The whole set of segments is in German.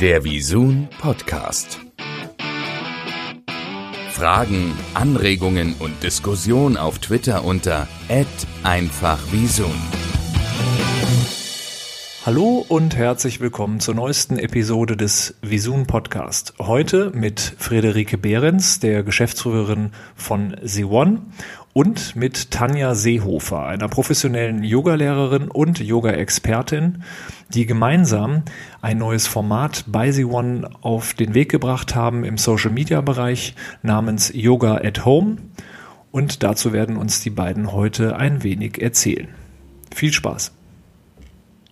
Der Visun Podcast. Fragen, Anregungen und Diskussion auf Twitter unter @einfachvisun. Hallo und herzlich willkommen zur neuesten Episode des Visun Podcast. Heute mit Friederike Behrens, der Geschäftsführerin von Z1 und mit Tanja Seehofer, einer professionellen Yogalehrerin und Yoga-Expertin, die gemeinsam ein neues Format bei Z1 auf den Weg gebracht haben im Social-Media-Bereich namens Yoga at Home. Und dazu werden uns die beiden heute ein wenig erzählen. Viel Spaß!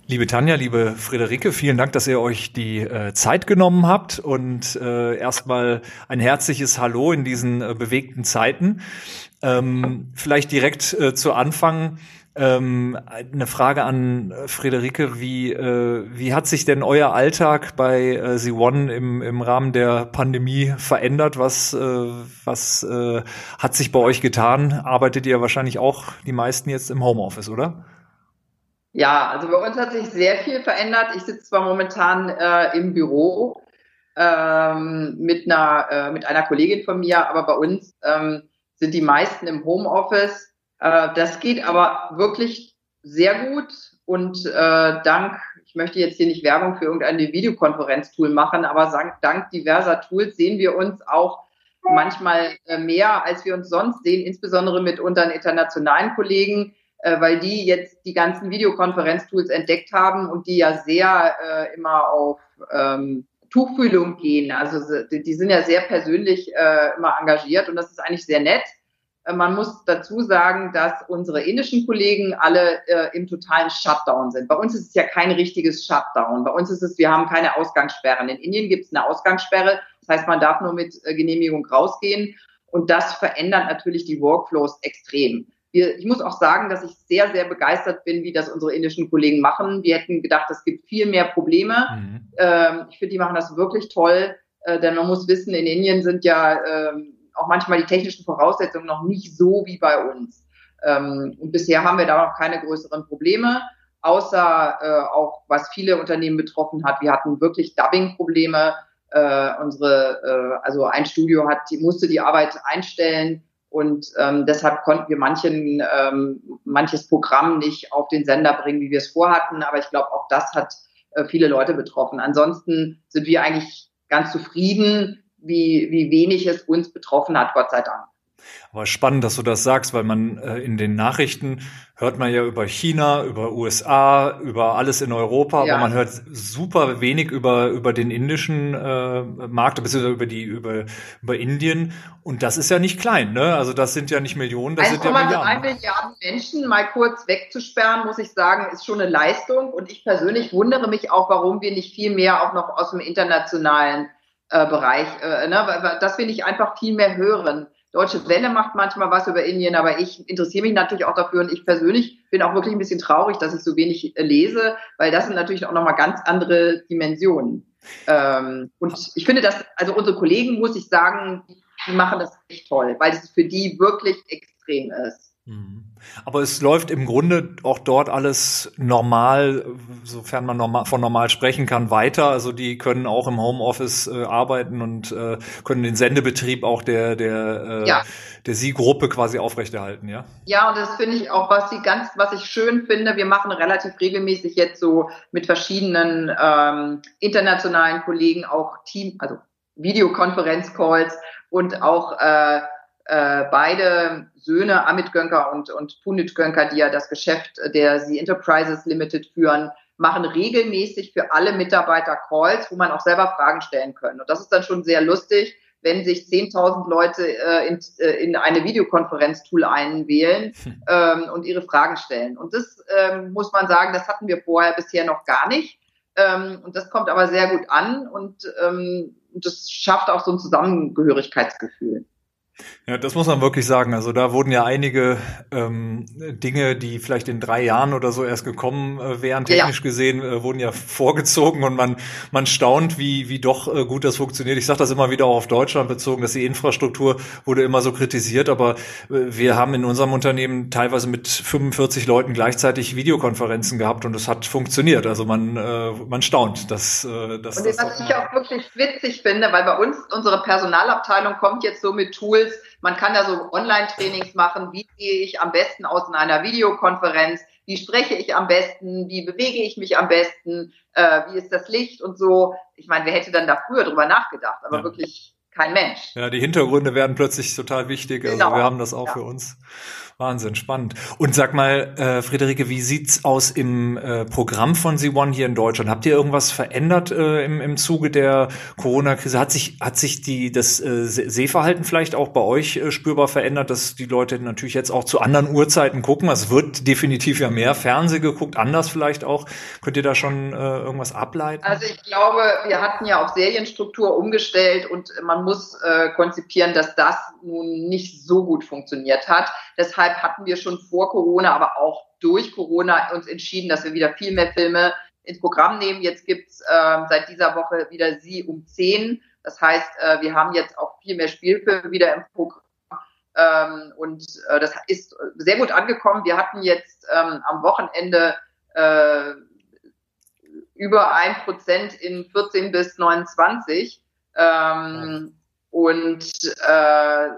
Liebe Tanja, liebe Friederike, vielen Dank, dass ihr euch die äh, Zeit genommen habt und äh, erstmal ein herzliches Hallo in diesen äh, bewegten Zeiten. Ähm, vielleicht direkt äh, zu Anfang ähm, eine Frage an äh, Friederike, wie, äh, wie hat sich denn euer Alltag bei äh, Z1 im, im Rahmen der Pandemie verändert? Was, äh, was äh, hat sich bei euch getan? Arbeitet ihr wahrscheinlich auch die meisten jetzt im Homeoffice, oder? Ja, also bei uns hat sich sehr viel verändert. Ich sitze zwar momentan äh, im Büro ähm, mit, einer, äh, mit einer Kollegin von mir, aber bei uns ähm, sind die meisten im Homeoffice. Äh, das geht aber wirklich sehr gut und äh, dank, ich möchte jetzt hier nicht Werbung für irgendein Videokonferenztool machen, aber dank diverser Tools sehen wir uns auch manchmal äh, mehr, als wir uns sonst sehen, insbesondere mit unseren internationalen Kollegen äh, weil die jetzt die ganzen Videokonferenztools entdeckt haben und die ja sehr äh, immer auf ähm, Tuchfühlung gehen. Also die, die sind ja sehr persönlich äh, immer engagiert und das ist eigentlich sehr nett. Äh, man muss dazu sagen, dass unsere indischen Kollegen alle äh, im totalen Shutdown sind. Bei uns ist es ja kein richtiges Shutdown. Bei uns ist es, wir haben keine Ausgangssperren. In Indien gibt es eine Ausgangssperre. Das heißt, man darf nur mit äh, Genehmigung rausgehen. Und das verändert natürlich die Workflows extrem wir, ich muss auch sagen, dass ich sehr, sehr begeistert bin, wie das unsere indischen Kollegen machen. Wir hätten gedacht, es gibt viel mehr Probleme. Mhm. Ähm, ich finde, die machen das wirklich toll, äh, denn man muss wissen, in Indien sind ja ähm, auch manchmal die technischen Voraussetzungen noch nicht so wie bei uns. Ähm, und bisher haben wir da noch keine größeren Probleme, außer äh, auch, was viele Unternehmen betroffen hat. Wir hatten wirklich Dubbing-Probleme. Äh, unsere, äh, also ein Studio hat, die musste die Arbeit einstellen und ähm, deshalb konnten wir manchen, ähm, manches Programm nicht auf den Sender bringen, wie wir es vorhatten. Aber ich glaube, auch das hat äh, viele Leute betroffen. Ansonsten sind wir eigentlich ganz zufrieden, wie, wie wenig es uns betroffen hat, Gott sei Dank. Aber spannend, dass du das sagst, weil man äh, in den Nachrichten hört man ja über China, über USA, über alles in Europa, ja. aber man hört super wenig über über den indischen äh, Markt, beziehungsweise über die über über Indien. Und das ist ja nicht klein, ne? Also das sind ja nicht Millionen, das sind ja Milliarden. Milliarden Menschen mal kurz wegzusperren, muss ich sagen, ist schon eine Leistung. Und ich persönlich wundere mich auch, warum wir nicht viel mehr auch noch aus dem internationalen äh, Bereich, äh, ne? dass wir nicht einfach viel mehr hören Deutsche Welle macht manchmal was über Indien, aber ich interessiere mich natürlich auch dafür und ich persönlich bin auch wirklich ein bisschen traurig, dass ich so wenig äh, lese, weil das sind natürlich auch nochmal ganz andere Dimensionen. Ähm, und ich finde dass, also unsere Kollegen, muss ich sagen, die machen das echt toll, weil es für die wirklich extrem ist. Mhm. Aber es läuft im Grunde auch dort alles normal, sofern man normal, von normal sprechen kann, weiter. Also die können auch im Homeoffice äh, arbeiten und äh, können den Sendebetrieb auch der der äh, ja. der Sie-Gruppe quasi aufrechterhalten, ja? Ja, und das finde ich auch, was sie ganz, was ich schön finde. Wir machen relativ regelmäßig jetzt so mit verschiedenen ähm, internationalen Kollegen auch Team, also Videokonferenz-Calls und auch äh, äh, beide Söhne, Amit Gönker und, und Punit Gönker, die ja das Geschäft der Sie Enterprises Limited führen, machen regelmäßig für alle Mitarbeiter Calls, wo man auch selber Fragen stellen können. Und das ist dann schon sehr lustig, wenn sich 10.000 Leute äh, in, äh, in eine Videokonferenz-Tool einwählen hm. ähm, und ihre Fragen stellen. Und das ähm, muss man sagen, das hatten wir vorher bisher noch gar nicht. Ähm, und das kommt aber sehr gut an und ähm, das schafft auch so ein Zusammengehörigkeitsgefühl. Ja, das muss man wirklich sagen. Also da wurden ja einige ähm, Dinge, die vielleicht in drei Jahren oder so erst gekommen äh, wären, technisch ja. gesehen, äh, wurden ja vorgezogen und man man staunt, wie wie doch äh, gut das funktioniert. Ich sage das immer wieder auch auf Deutschland bezogen, dass die Infrastruktur wurde immer so kritisiert, aber äh, wir haben in unserem Unternehmen teilweise mit 45 Leuten gleichzeitig Videokonferenzen gehabt und es hat funktioniert. Also man äh, man staunt, dass äh, dass und das was ich auch wirklich witzig finde, weil bei uns unsere Personalabteilung kommt jetzt so mit Tools man kann da so Online-Trainings machen. Wie gehe ich am besten aus in einer Videokonferenz? Wie spreche ich am besten? Wie bewege ich mich am besten? Äh, wie ist das Licht und so? Ich meine, wer hätte dann da früher drüber nachgedacht? Aber ja. wirklich kein Mensch. Ja, die Hintergründe werden plötzlich total wichtig. Also genau. wir haben das auch ja. für uns. Wahnsinn, spannend. Und sag mal, äh, Friederike, wie sieht's aus im äh, Programm von C1 hier in Deutschland? Habt ihr irgendwas verändert äh, im, im Zuge der Corona-Krise? Hat sich, hat sich die, das äh, Sehverhalten vielleicht auch bei euch äh, spürbar verändert, dass die Leute natürlich jetzt auch zu anderen Uhrzeiten gucken? Es wird definitiv ja mehr Fernseh geguckt, anders vielleicht auch. Könnt ihr da schon äh, irgendwas ableiten? Also ich glaube, wir hatten ja auf Serienstruktur umgestellt und man muss äh, konzipieren, dass das nun nicht so gut funktioniert hat. Deshalb hatten wir schon vor Corona, aber auch durch Corona uns entschieden, dass wir wieder viel mehr Filme ins Programm nehmen. Jetzt gibt's äh, seit dieser Woche wieder Sie um 10. Das heißt, äh, wir haben jetzt auch viel mehr Spielfilme wieder im Programm. Ähm, und äh, das ist sehr gut angekommen. Wir hatten jetzt ähm, am Wochenende äh, über ein Prozent in 14 bis 29. Ähm, und äh,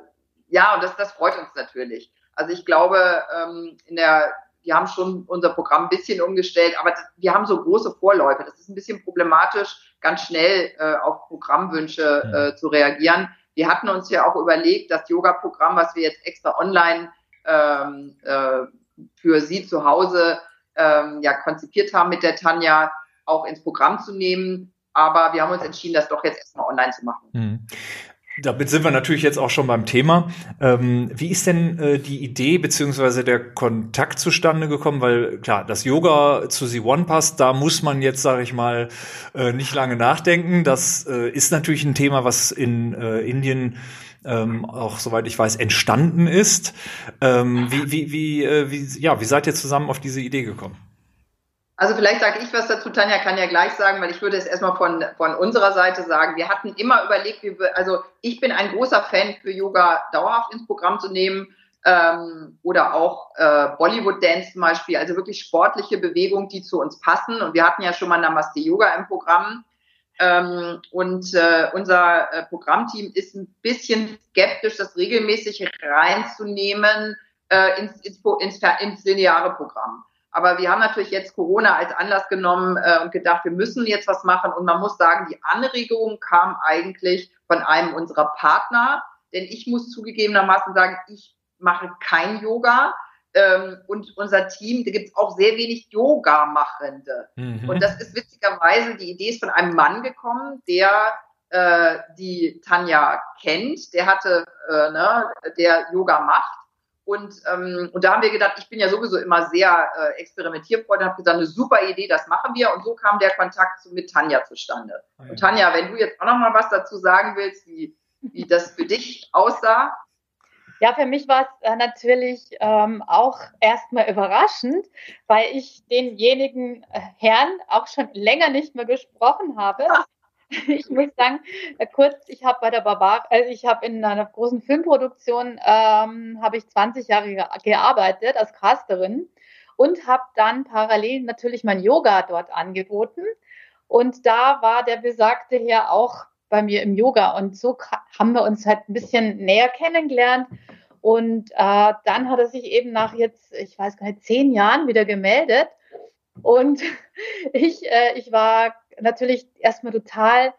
ja, und das, das freut uns natürlich. Also ich glaube, ähm, in der, wir haben schon unser Programm ein bisschen umgestellt, aber wir haben so große Vorläufe. Das ist ein bisschen problematisch, ganz schnell äh, auf Programmwünsche äh, zu reagieren. Wir hatten uns ja auch überlegt, das Yoga-Programm, was wir jetzt extra online ähm, äh, für Sie zu Hause ähm, ja konzipiert haben mit der Tanja, auch ins Programm zu nehmen. Aber wir haben uns entschieden, das doch jetzt erstmal online zu machen. Mhm. Damit sind wir natürlich jetzt auch schon beim Thema. Ähm, wie ist denn äh, die Idee beziehungsweise der Kontakt zustande gekommen? Weil klar, das Yoga zu The One passt, da muss man jetzt, sage ich mal, äh, nicht lange nachdenken. Das äh, ist natürlich ein Thema, was in äh, Indien ähm, auch soweit ich weiß entstanden ist. Ähm, wie, wie, wie, äh, wie, ja, wie seid ihr zusammen auf diese Idee gekommen? Also vielleicht sage ich was dazu, Tanja kann ja gleich sagen, weil ich würde es erstmal von, von unserer Seite sagen. Wir hatten immer überlegt, wie wir, also ich bin ein großer Fan für Yoga dauerhaft ins Programm zu nehmen ähm, oder auch äh, Bollywood Dance zum Beispiel, also wirklich sportliche Bewegungen, die zu uns passen. Und wir hatten ja schon mal Namaste Yoga im Programm. Ähm, und äh, unser äh, Programmteam ist ein bisschen skeptisch, das regelmäßig reinzunehmen äh, ins, ins, ins, ins lineare Programm. Aber wir haben natürlich jetzt Corona als Anlass genommen äh, und gedacht, wir müssen jetzt was machen. Und man muss sagen, die Anregung kam eigentlich von einem unserer Partner. Denn ich muss zugegebenermaßen sagen, ich mache kein Yoga. Ähm, und unser Team, da gibt es auch sehr wenig Yoga-Machende. Mhm. Und das ist witzigerweise, die Idee ist von einem Mann gekommen, der äh, die Tanja kennt. Der hatte, äh, ne, der Yoga macht und, ähm, und da haben wir gedacht, ich bin ja sowieso immer sehr äh, experimentierfreudig und habe gesagt, eine super Idee, das machen wir. Und so kam der Kontakt zu, mit Tanja zustande. Ah, und Tanja, wenn du jetzt auch noch mal was dazu sagen willst, wie, wie das für dich aussah. Ja, für mich war es äh, natürlich ähm, auch erstmal überraschend, weil ich denjenigen äh, Herrn auch schon länger nicht mehr gesprochen habe. Ach. ich muss sagen, äh, kurz, ich habe bei der Barbar, also ich habe in einer großen Filmproduktion, ähm, habe ich 20 Jahre gearbeitet als Casterin und habe dann parallel natürlich mein Yoga dort angeboten. Und da war der besagte Herr auch bei mir im Yoga. Und so haben wir uns halt ein bisschen näher kennengelernt. Und äh, dann hat er sich eben nach jetzt, ich weiß gar nicht, zehn Jahren wieder gemeldet. Und ich, äh, ich war natürlich erstmal total,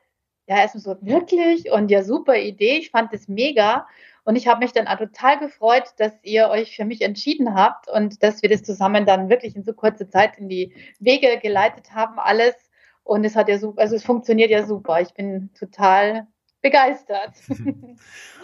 ja, erstmal so wirklich und ja, super Idee. Ich fand das mega. Und ich habe mich dann auch total gefreut, dass ihr euch für mich entschieden habt und dass wir das zusammen dann wirklich in so kurzer Zeit in die Wege geleitet haben, alles. Und es hat ja super, also es funktioniert ja super. Ich bin total begeistert.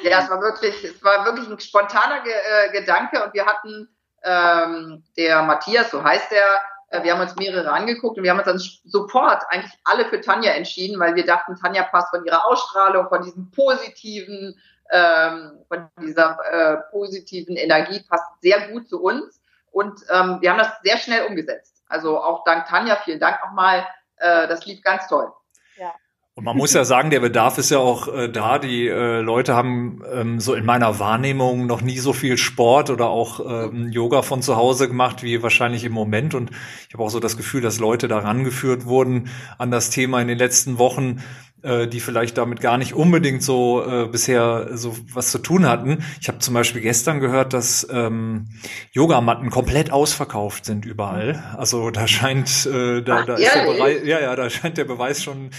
Ja, es war wirklich, es war wirklich ein spontaner Ge äh, Gedanke und wir hatten ähm, der Matthias, so heißt er, wir haben uns mehrere angeguckt und wir haben uns dann sofort eigentlich alle für Tanja entschieden, weil wir dachten, Tanja passt von ihrer Ausstrahlung, von diesem positiven, ähm, von dieser äh, positiven Energie passt sehr gut zu uns. Und ähm, wir haben das sehr schnell umgesetzt. Also auch dank Tanja, vielen Dank nochmal. Äh, das lief ganz toll. Ja. Und man muss ja sagen, der Bedarf ist ja auch äh, da. Die äh, Leute haben ähm, so in meiner Wahrnehmung noch nie so viel Sport oder auch ähm, Yoga von zu Hause gemacht wie wahrscheinlich im Moment. Und ich habe auch so das Gefühl, dass Leute daran geführt wurden an das Thema in den letzten Wochen, äh, die vielleicht damit gar nicht unbedingt so äh, bisher so was zu tun hatten. Ich habe zum Beispiel gestern gehört, dass ähm, Yogamatten komplett ausverkauft sind überall. Also da scheint äh, da, da ist der Beweis, ja ja, da scheint der Beweis schon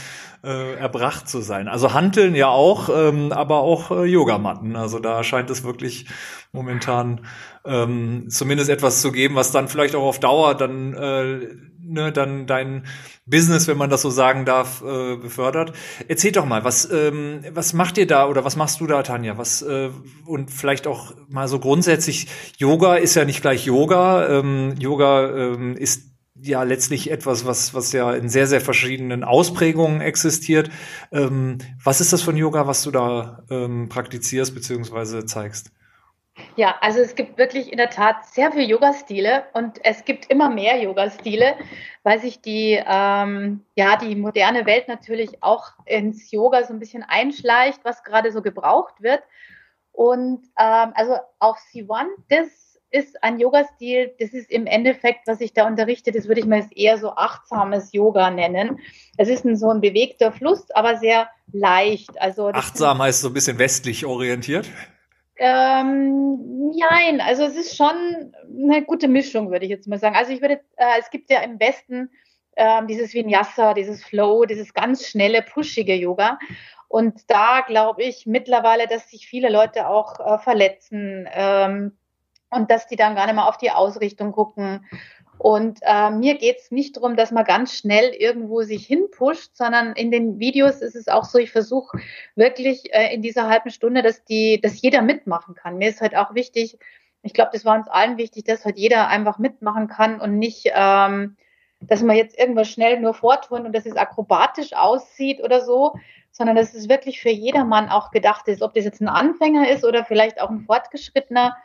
äh, erbracht zu sein. Also Hanteln ja auch, ähm, aber auch äh, Yogamatten. Also da scheint es wirklich momentan ähm, zumindest etwas zu geben, was dann vielleicht auch auf Dauer dann äh, ne, dann dein Business, wenn man das so sagen darf, äh, befördert. Erzähl doch mal, was ähm, was macht ihr da oder was machst du da, Tanja? Was äh, und vielleicht auch mal so grundsätzlich Yoga ist ja nicht gleich Yoga. Ähm, Yoga ähm, ist ja letztlich etwas, was, was ja in sehr, sehr verschiedenen Ausprägungen existiert. Ähm, was ist das von Yoga, was du da ähm, praktizierst bzw. zeigst? Ja, also es gibt wirklich in der Tat sehr viele Yoga-Stile und es gibt immer mehr Yoga-Stile, weil sich die, ähm, ja, die moderne Welt natürlich auch ins Yoga so ein bisschen einschleicht, was gerade so gebraucht wird. Und ähm, also auf C1, das ist ein Yoga-Stil, das ist im Endeffekt, was ich da unterrichte, das würde ich mal eher so achtsames Yoga nennen. Es ist ein, so ein bewegter Fluss, aber sehr leicht. Also Achtsam heißt so ein bisschen westlich orientiert? Ähm, nein, also es ist schon eine gute Mischung, würde ich jetzt mal sagen. Also ich würde, äh, es gibt ja im Westen äh, dieses Vinyasa, dieses Flow, dieses ganz schnelle, pushige Yoga. Und da glaube ich mittlerweile, dass sich viele Leute auch äh, verletzen, ähm, und dass die dann gar nicht mehr auf die Ausrichtung gucken. Und äh, mir geht's nicht darum, dass man ganz schnell irgendwo sich hinpusht, sondern in den Videos ist es auch so, ich versuche wirklich äh, in dieser halben Stunde, dass die, dass jeder mitmachen kann. Mir ist halt auch wichtig, ich glaube, das war uns allen wichtig, dass halt jeder einfach mitmachen kann und nicht, ähm, dass man jetzt irgendwas schnell nur vortun und dass es akrobatisch aussieht oder so, sondern dass es wirklich für jedermann auch gedacht ist, ob das jetzt ein Anfänger ist oder vielleicht auch ein Fortgeschrittener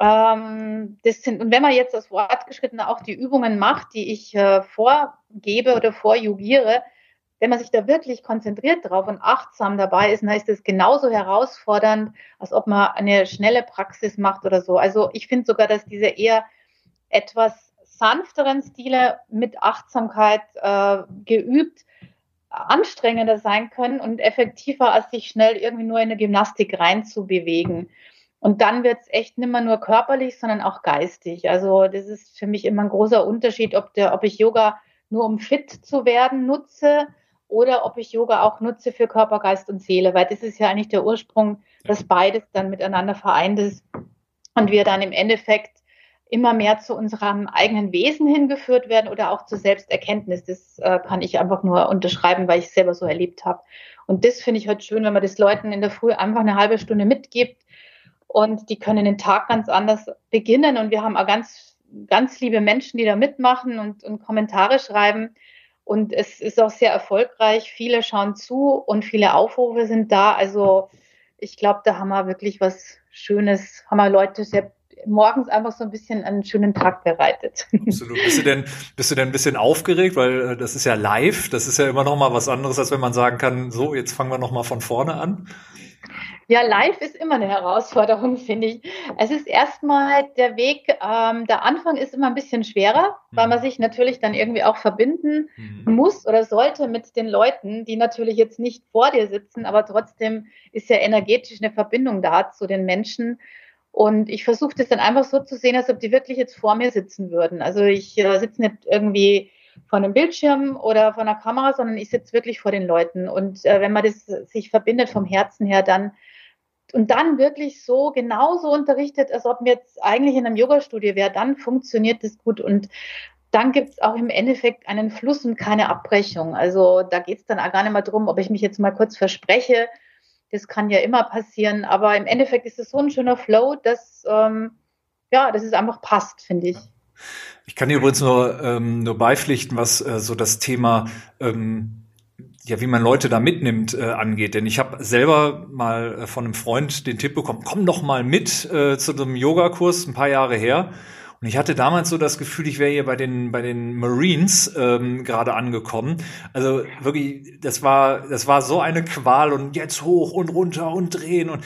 ähm, das sind, und wenn man jetzt als Fortgeschrittener auch die Übungen macht, die ich äh, vorgebe oder vorjugiere, wenn man sich da wirklich konzentriert drauf und achtsam dabei ist, dann ist das genauso herausfordernd, als ob man eine schnelle Praxis macht oder so. Also ich finde sogar, dass diese eher etwas sanfteren Stile mit Achtsamkeit äh, geübt anstrengender sein können und effektiver, als sich schnell irgendwie nur in eine Gymnastik reinzubewegen. Und dann wird es echt nicht mehr nur körperlich, sondern auch geistig. Also das ist für mich immer ein großer Unterschied, ob, der, ob ich Yoga nur um fit zu werden nutze oder ob ich Yoga auch nutze für Körper, Geist und Seele, weil das ist ja eigentlich der Ursprung, dass beides dann miteinander vereint ist und wir dann im Endeffekt immer mehr zu unserem eigenen Wesen hingeführt werden oder auch zur Selbsterkenntnis. Das äh, kann ich einfach nur unterschreiben, weil ich es selber so erlebt habe. Und das finde ich halt schön, wenn man das Leuten in der Früh einfach eine halbe Stunde mitgibt, und die können den Tag ganz anders beginnen. Und wir haben auch ganz, ganz liebe Menschen, die da mitmachen und, und Kommentare schreiben. Und es ist auch sehr erfolgreich. Viele schauen zu und viele Aufrufe sind da. Also ich glaube, da haben wir wirklich was Schönes, haben wir Leute sehr morgens einfach so ein bisschen einen schönen Tag bereitet. Absolut. Bist du denn, bist du denn ein bisschen aufgeregt, weil äh, das ist ja live, das ist ja immer noch mal was anderes, als wenn man sagen kann, so, jetzt fangen wir noch mal von vorne an. Ja, live ist immer eine Herausforderung, finde ich. Es ist erstmal der Weg, ähm, der Anfang ist immer ein bisschen schwerer, mhm. weil man sich natürlich dann irgendwie auch verbinden mhm. muss oder sollte mit den Leuten, die natürlich jetzt nicht vor dir sitzen, aber trotzdem ist ja energetisch eine Verbindung da zu den Menschen. Und ich versuche das dann einfach so zu sehen, als ob die wirklich jetzt vor mir sitzen würden. Also ich äh, sitze nicht irgendwie vor einem Bildschirm oder vor einer Kamera, sondern ich sitze wirklich vor den Leuten. Und äh, wenn man das sich verbindet vom Herzen her, dann und dann wirklich so genauso unterrichtet, als ob man jetzt eigentlich in einem Yoga-Studio wäre, dann funktioniert das gut und dann gibt es auch im Endeffekt einen Fluss und keine Abbrechung. Also da geht es dann auch gar nicht mehr darum, ob ich mich jetzt mal kurz verspreche. Das kann ja immer passieren, aber im Endeffekt ist es so ein schöner Flow, dass ähm, ja, dass es einfach passt, finde ich. Ich kann dir übrigens nur, ähm, nur beipflichten, was äh, so das Thema ähm, ja, wie man Leute da mitnimmt, äh, angeht. Denn ich habe selber mal äh, von einem Freund den Tipp bekommen, komm doch mal mit äh, zu einem Yogakurs ein paar Jahre her. Und ich hatte damals so das Gefühl, ich wäre hier bei den bei den Marines ähm, gerade angekommen. Also wirklich, das war das war so eine Qual und jetzt hoch und runter und drehen und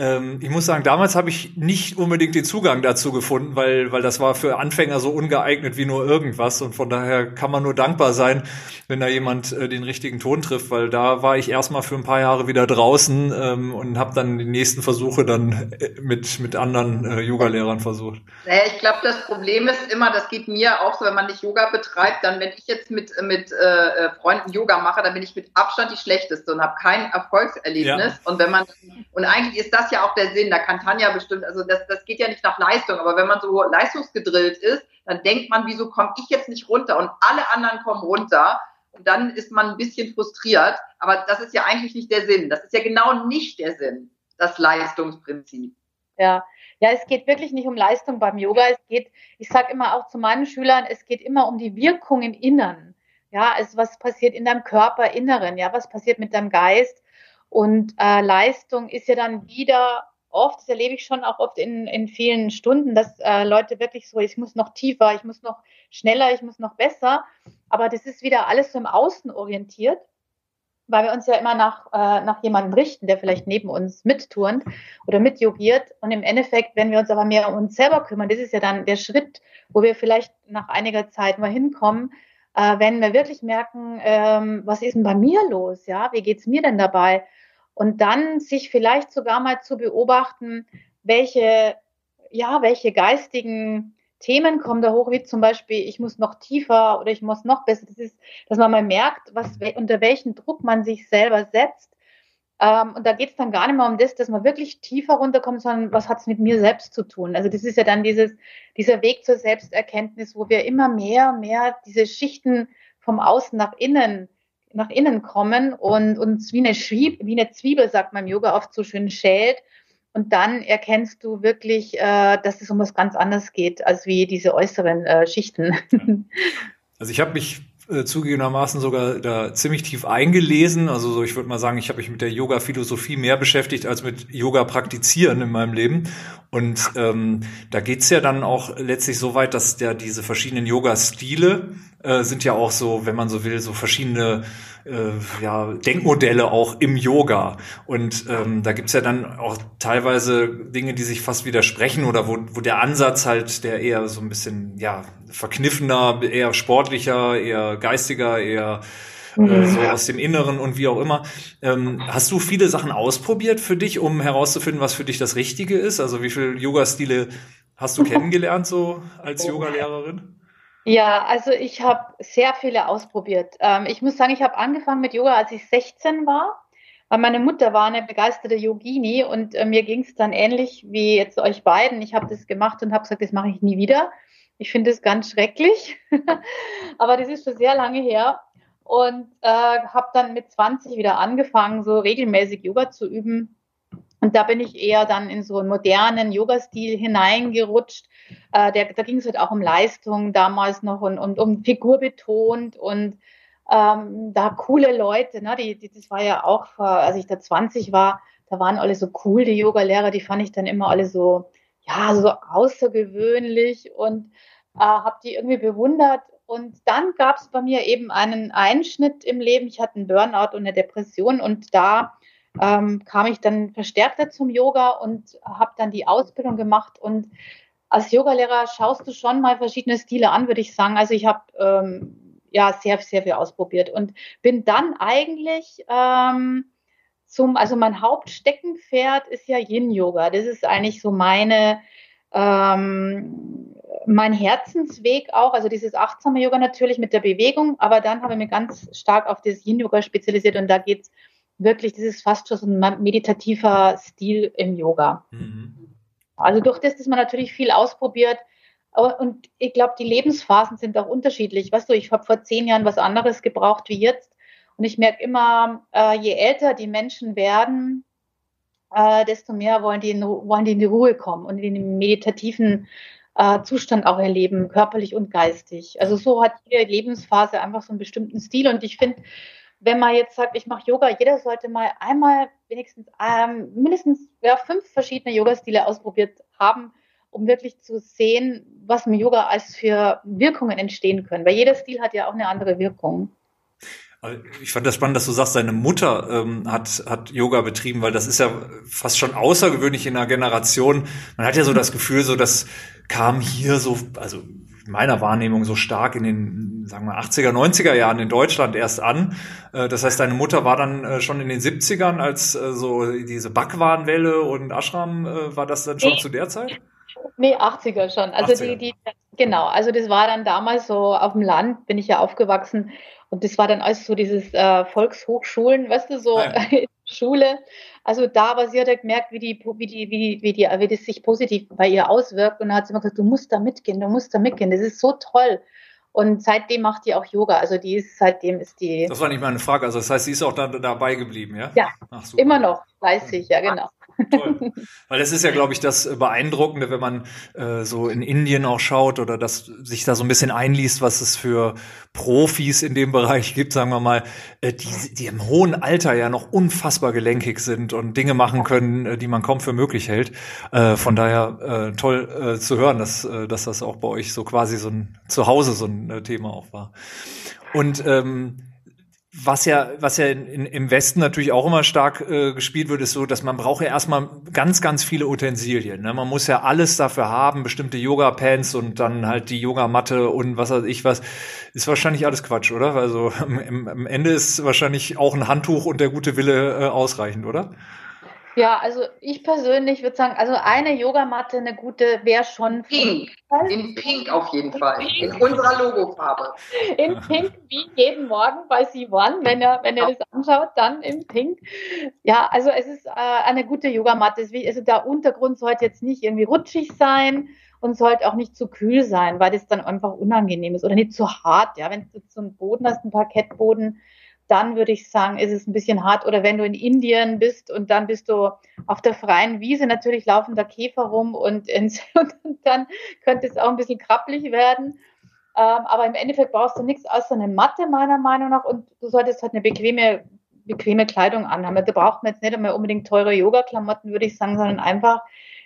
ähm, ich muss sagen, damals habe ich nicht unbedingt den Zugang dazu gefunden, weil, weil das war für Anfänger so ungeeignet wie nur irgendwas. Und von daher kann man nur dankbar sein, wenn da jemand äh, den richtigen Ton trifft, weil da war ich erstmal für ein paar Jahre wieder draußen ähm, und habe dann die nächsten Versuche dann äh, mit, mit anderen äh, Yoga-Lehrern versucht. Naja, ich glaube, das Problem ist immer, das geht mir auch so, wenn man nicht Yoga betreibt, dann wenn ich jetzt mit, mit äh, Freunden Yoga mache, dann bin ich mit Abstand die schlechteste und habe kein Erfolgserlebnis. Ja. Und wenn man und eigentlich ist das das ja auch der Sinn. Da kann Tanja bestimmt, also das, das geht ja nicht nach Leistung, aber wenn man so leistungsgedrillt ist, dann denkt man, wieso komme ich jetzt nicht runter und alle anderen kommen runter. Und dann ist man ein bisschen frustriert. Aber das ist ja eigentlich nicht der Sinn. Das ist ja genau nicht der Sinn, das Leistungsprinzip. Ja, ja, es geht wirklich nicht um Leistung beim Yoga. Es geht, ich sage immer auch zu meinen Schülern, es geht immer um die Wirkung im Inneren. Ja, also was passiert in deinem Körperinneren? Ja, was passiert mit deinem Geist? Und äh, Leistung ist ja dann wieder oft, das erlebe ich schon auch oft in, in vielen Stunden, dass äh, Leute wirklich so, ich muss noch tiefer, ich muss noch schneller, ich muss noch besser. Aber das ist wieder alles so im Außen orientiert, weil wir uns ja immer nach, äh, nach jemandem richten, der vielleicht neben uns mitturnt oder mitjogiert. Und im Endeffekt, wenn wir uns aber mehr um uns selber kümmern, das ist ja dann der Schritt, wo wir vielleicht nach einiger Zeit mal hinkommen, äh, wenn wir wirklich merken, ähm, was ist denn bei mir los? Ja, wie geht's mir denn dabei? Und dann sich vielleicht sogar mal zu beobachten, welche, ja, welche geistigen Themen kommen da hoch, wie zum Beispiel, ich muss noch tiefer oder ich muss noch besser. Das ist, dass man mal merkt, was, unter welchen Druck man sich selber setzt. Ähm, und da geht es dann gar nicht mehr um das, dass man wirklich tiefer runterkommt, sondern was hat es mit mir selbst zu tun? Also das ist ja dann dieses, dieser Weg zur Selbsterkenntnis, wo wir immer mehr, mehr diese Schichten vom Außen nach innen nach innen kommen und uns wie eine, Schwieb, wie eine Zwiebel, sagt man im Yoga oft so schön, schält. Und dann erkennst du wirklich, äh, dass es um was ganz anderes geht, als wie diese äußeren äh, Schichten. Also ich habe mich äh, zugegebenermaßen sogar da ziemlich tief eingelesen. Also so, ich würde mal sagen, ich habe mich mit der Yoga-Philosophie mehr beschäftigt als mit Yoga praktizieren in meinem Leben. Und ähm, da geht's ja dann auch letztlich so weit, dass der diese verschiedenen Yoga-Stile äh, sind ja auch so, wenn man so will, so verschiedene äh, ja, Denkmodelle auch im Yoga. Und ähm, da gibt's ja dann auch teilweise Dinge, die sich fast widersprechen oder wo, wo der Ansatz halt, der eher so ein bisschen ja verkniffener, eher sportlicher, eher geistiger, eher äh, mhm. so aus dem Inneren und wie auch immer. Ähm, hast du viele Sachen ausprobiert für dich, um herauszufinden, was für dich das Richtige ist? Also wie viele Yoga-Stile hast du kennengelernt so als Yogalehrerin? Ja, also ich habe sehr viele ausprobiert. Ähm, ich muss sagen, ich habe angefangen mit Yoga, als ich 16 war, weil meine Mutter war eine begeisterte Yogini und äh, mir ging es dann ähnlich wie jetzt euch beiden. Ich habe das gemacht und habe gesagt, das mache ich nie wieder. Ich finde es ganz schrecklich, aber das ist schon sehr lange her und äh, habe dann mit 20 wieder angefangen, so regelmäßig Yoga zu üben. Und da bin ich eher dann in so einen modernen Yoga-Stil hineingerutscht. Äh, der, da ging es halt auch um Leistung damals noch und, und um Figur betont und ähm, da coole Leute, ne? die, die, das war ja auch, als ich da 20 war, da waren alle so cool, die Yoga-Lehrer, die fand ich dann immer alle so, ja, so außergewöhnlich und äh, habe die irgendwie bewundert. Und dann gab es bei mir eben einen Einschnitt im Leben. Ich hatte einen Burnout und eine Depression und da ähm, kam ich dann verstärkter zum Yoga und habe dann die Ausbildung gemacht. Und als Yogalehrer schaust du schon mal verschiedene Stile an, würde ich sagen. Also ich habe ähm, ja sehr, sehr viel ausprobiert und bin dann eigentlich ähm, zum, also mein Hauptsteckenpferd ist ja Yin-Yoga. Das ist eigentlich so meine ähm, mein Herzensweg auch, also dieses achtsame Yoga natürlich mit der Bewegung, aber dann habe ich mich ganz stark auf das Yin-Yoga spezialisiert und da geht es wirklich, ist fast schon so ein meditativer Stil im Yoga. Mhm. Also durch das, dass man natürlich viel ausprobiert, und ich glaube, die Lebensphasen sind auch unterschiedlich. Weißt du, ich habe vor zehn Jahren was anderes gebraucht wie jetzt. Und ich merke immer, äh, je älter die Menschen werden, äh, desto mehr wollen die, in, wollen die in die Ruhe kommen und in den meditativen äh, Zustand auch erleben, körperlich und geistig. Also so hat jede Lebensphase einfach so einen bestimmten Stil und ich finde, wenn man jetzt sagt, ich mache Yoga, jeder sollte mal einmal wenigstens ähm, mindestens ja, fünf verschiedene Yoga-Stile ausprobiert haben, um wirklich zu sehen, was im Yoga als für Wirkungen entstehen können. Weil jeder Stil hat ja auch eine andere Wirkung. Ich fand das spannend, dass du sagst, deine Mutter ähm, hat, hat Yoga betrieben, weil das ist ja fast schon außergewöhnlich in einer Generation. Man hat ja so das Gefühl, so das kam hier so, also meiner Wahrnehmung so stark in den, sagen wir, 80er, 90er Jahren in Deutschland erst an. Äh, das heißt, deine Mutter war dann äh, schon in den 70ern, als äh, so diese Backwarenwelle und Ashram, war das dann schon nee. zu der Zeit? Nee, 80er schon. Also 80er. Die, die, genau, also das war dann damals so auf dem Land, bin ich ja aufgewachsen und das war dann alles so dieses äh, Volkshochschulen, weißt du, so ja. Schule. Also da war sie hat halt gemerkt, wie die, wie die, wie die, wie die, wie das sich positiv bei ihr auswirkt. Und dann hat sie immer gesagt, du musst da mitgehen, du musst da mitgehen. Das ist so toll. Und seitdem macht die auch Yoga. Also die ist, seitdem ist die. Das war nicht meine Frage. Also das heißt, sie ist auch da, dabei geblieben, ja? Ja. Ach, immer noch, fleißig, ja, genau. Toll. Weil das ist ja, glaube ich, das Beeindruckende, wenn man äh, so in Indien auch schaut oder das sich da so ein bisschen einliest, was es für Profis in dem Bereich gibt, sagen wir mal, äh, die, die im hohen Alter ja noch unfassbar gelenkig sind und Dinge machen können, äh, die man kaum für möglich hält. Äh, von daher äh, toll äh, zu hören, dass, äh, dass das auch bei euch so quasi so ein Zuhause so ein äh, Thema auch war. Und ähm, was ja, was ja in, im Westen natürlich auch immer stark äh, gespielt wird, ist so, dass man braucht ja erstmal ganz, ganz viele Utensilien. Ne? Man muss ja alles dafür haben, bestimmte Yoga-Pants und dann halt die Yogamatte und was weiß ich was. Ist wahrscheinlich alles Quatsch, oder? Also am, am Ende ist wahrscheinlich auch ein Handtuch und der gute Wille äh, ausreichend, oder? Ja, also ich persönlich würde sagen, also eine Yogamatte, eine gute, wäre schon. Pink. In Pink auf jeden Fall. In unserer Logofarbe. In Pink, wie jeden Morgen bei C1, wenn er, wenn er das anschaut, dann in Pink. Ja, also es ist äh, eine gute Yogamatte. Also der Untergrund sollte jetzt nicht irgendwie rutschig sein und sollte auch nicht zu kühl sein, weil das dann einfach unangenehm ist oder nicht zu hart. Ja, wenn du so einen Boden hast, einen Parkettboden, dann würde ich sagen, ist es ein bisschen hart. Oder wenn du in Indien bist und dann bist du auf der freien Wiese, natürlich laufen da Käfer rum und, ins, und dann könnte es auch ein bisschen krabbelig werden. Ähm, aber im Endeffekt brauchst du nichts außer eine Matte, meiner Meinung nach, und du solltest halt eine bequeme, bequeme Kleidung anhaben. Da braucht man jetzt nicht einmal unbedingt teure Yoga-Klamotten, würde ich sagen, sondern einfach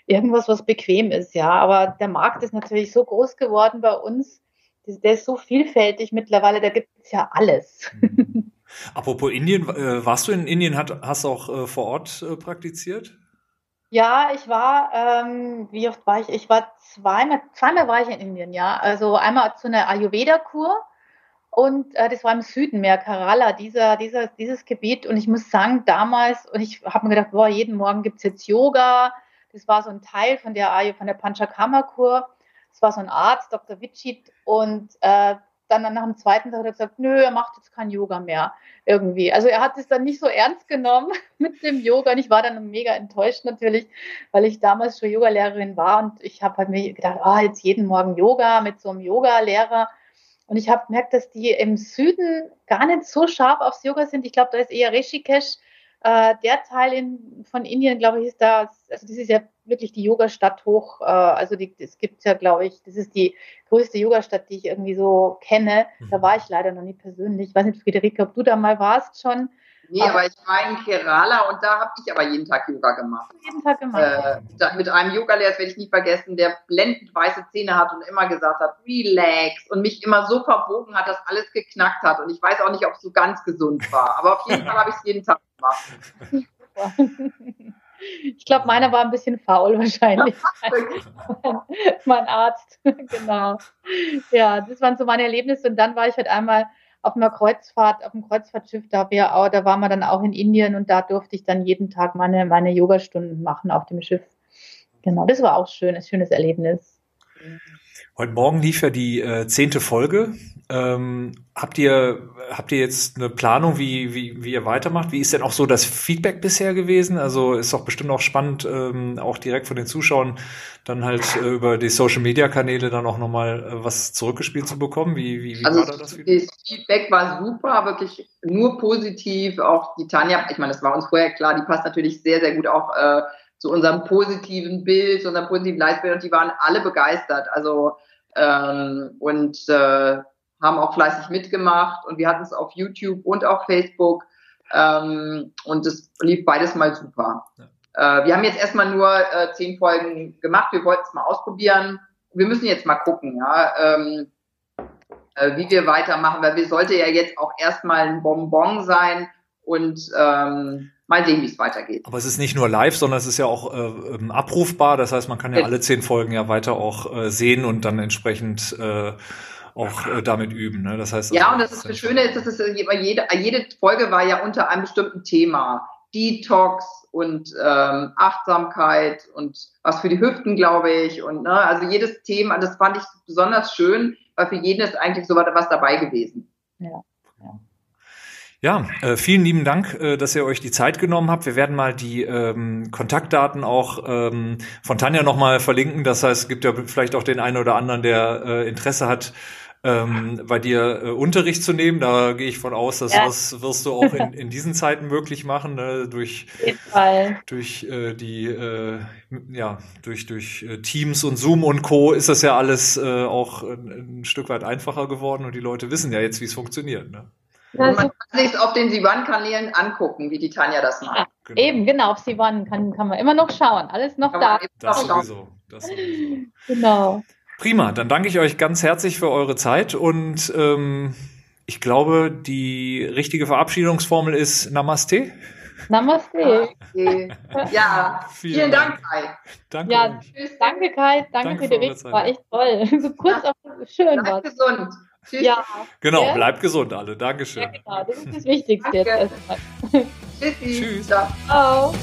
irgendwas, was bequem ist, ja. Aber der Markt ist natürlich so groß geworden bei uns, der ist so vielfältig mittlerweile, da gibt es ja alles. Mhm. Apropos Indien, äh, warst du in Indien, hat, hast du auch äh, vor Ort äh, praktiziert? Ja, ich war, ähm, wie oft war ich? Ich war zweimal, zweimal war ich in Indien, ja. Also einmal zu einer Ayurveda-Kur und äh, das war im Süden mehr, Kerala, dieser, dieser, dieses Gebiet. Und ich muss sagen, damals, und ich habe mir gedacht, boah, jeden Morgen gibt's jetzt Yoga. Das war so ein Teil von der, von der Panchakarma-Kur. Das war so ein Arzt, Dr. Vichit. Und äh, dann nach dem zweiten Tag hat er gesagt, nö, er macht jetzt kein Yoga mehr irgendwie. Also er hat es dann nicht so ernst genommen mit dem Yoga und ich war dann mega enttäuscht natürlich, weil ich damals schon Yogalehrerin war und ich habe halt mir gedacht, ah, jetzt jeden Morgen Yoga mit so einem Yogalehrer. Und ich habe gemerkt, dass die im Süden gar nicht so scharf aufs Yoga sind. Ich glaube, da ist eher Rishikesh äh, der Teil in, von Indien, glaube ich, ist da, also das ist ja wirklich die Yoga-Stadt hoch. Äh, also die, das gibt's ja, glaube ich, das ist die größte Yoga-Stadt, die ich irgendwie so kenne. Da war ich leider noch nie persönlich. Ich weiß nicht, Friederike, ob du da mal warst schon. Nee, aber, ich war in Kerala und da habe ich aber jeden Tag Yoga gemacht. Jeden Tag gemacht. Äh, mit einem Yogalehrer, das werde ich nicht vergessen, der blendend weiße Zähne hat und immer gesagt hat, relax und mich immer so verbogen hat, dass alles geknackt hat. Und ich weiß auch nicht, ob es so ganz gesund war. Aber auf jeden Fall habe ich es jeden Tag gemacht. Ich glaube, meiner war ein bisschen faul wahrscheinlich. mein Arzt, genau. Ja, das waren so meine Erlebnisse. Und dann war ich halt einmal auf einer Kreuzfahrt, auf dem Kreuzfahrtschiff, da, wir auch, da waren wir dann auch in Indien und da durfte ich dann jeden Tag meine, meine Yogastunden machen auf dem Schiff. Genau, das war auch schön, ein schönes Erlebnis. Heute Morgen lief ja die äh, zehnte Folge. Ähm, habt ihr habt ihr jetzt eine Planung, wie, wie, wie ihr weitermacht? Wie ist denn auch so das Feedback bisher gewesen? Also ist doch bestimmt auch spannend, ähm, auch direkt von den Zuschauern dann halt äh, über die Social Media Kanäle dann auch nochmal äh, was zurückgespielt zu bekommen. Wie, wie, wie also war da das Feedback? Das Feedback war super, wirklich nur positiv. Auch die Tanja, ich meine, das war uns vorher klar, die passt natürlich sehr, sehr gut auch äh, zu unserem positiven Bild, zu unserem positiven Leistbild und die waren alle begeistert. Also ähm, und äh, haben auch fleißig mitgemacht und wir hatten es auf YouTube und auf Facebook ähm, und es lief beides mal super. Ja. Äh, wir haben jetzt erstmal nur äh, zehn Folgen gemacht, wir wollten es mal ausprobieren. Wir müssen jetzt mal gucken, ja, ähm, äh, wie wir weitermachen, weil wir sollte ja jetzt auch erstmal ein Bonbon sein und ähm, mal sehen, wie es weitergeht. Aber es ist nicht nur live, sondern es ist ja auch äh, ähm, abrufbar. Das heißt, man kann ja alle zehn Folgen ja weiter auch äh, sehen und dann entsprechend äh, auch äh, damit üben. Ne? Das heißt, ja, und das ist das Schöne ist, dass es jede, jede Folge war ja unter einem bestimmten Thema. Detox und ähm, Achtsamkeit und was für die Hüften, glaube ich. Und ne, also jedes Thema, das fand ich besonders schön, weil für jeden ist eigentlich so was dabei gewesen. Ja. Ja, äh, vielen lieben Dank, äh, dass ihr euch die Zeit genommen habt. Wir werden mal die ähm, Kontaktdaten auch ähm, von Tanja nochmal verlinken. Das heißt, es gibt ja vielleicht auch den einen oder anderen, der äh, Interesse hat, ähm, bei dir äh, Unterricht zu nehmen. Da gehe ich von aus, dass ja. das wirst du auch in, in diesen Zeiten möglich machen, ne? durch, durch äh, die äh, ja, durch, durch äh, Teams und Zoom und Co. ist das ja alles äh, auch ein, ein Stück weit einfacher geworden und die Leute wissen ja jetzt, wie es funktioniert. Ne? Und man kann sich auf den Sivan-Kanälen angucken, wie die Tanja das macht. Ja, genau. Eben, genau, auf Sivan kann, kann man immer noch schauen. Alles noch kann da. Das sowieso, das sowieso. Genau. Prima, dann danke ich euch ganz herzlich für eure Zeit und ähm, ich glaube, die richtige Verabschiedungsformel ist Namaste. Namaste. Okay. Ja, vielen, vielen Dank, Kai. Danke. Ja, tschüss. Danke, Kai. Danke, danke für die Rede. War echt toll. So kurz, aber schön Bleib gesund. Tschüss. Ja. Genau, ja. bleibt gesund alle. Dankeschön. Ja, genau. Das ist das Wichtigste Danke. jetzt erstmal. Tschüssi. Tschüss. Ciao.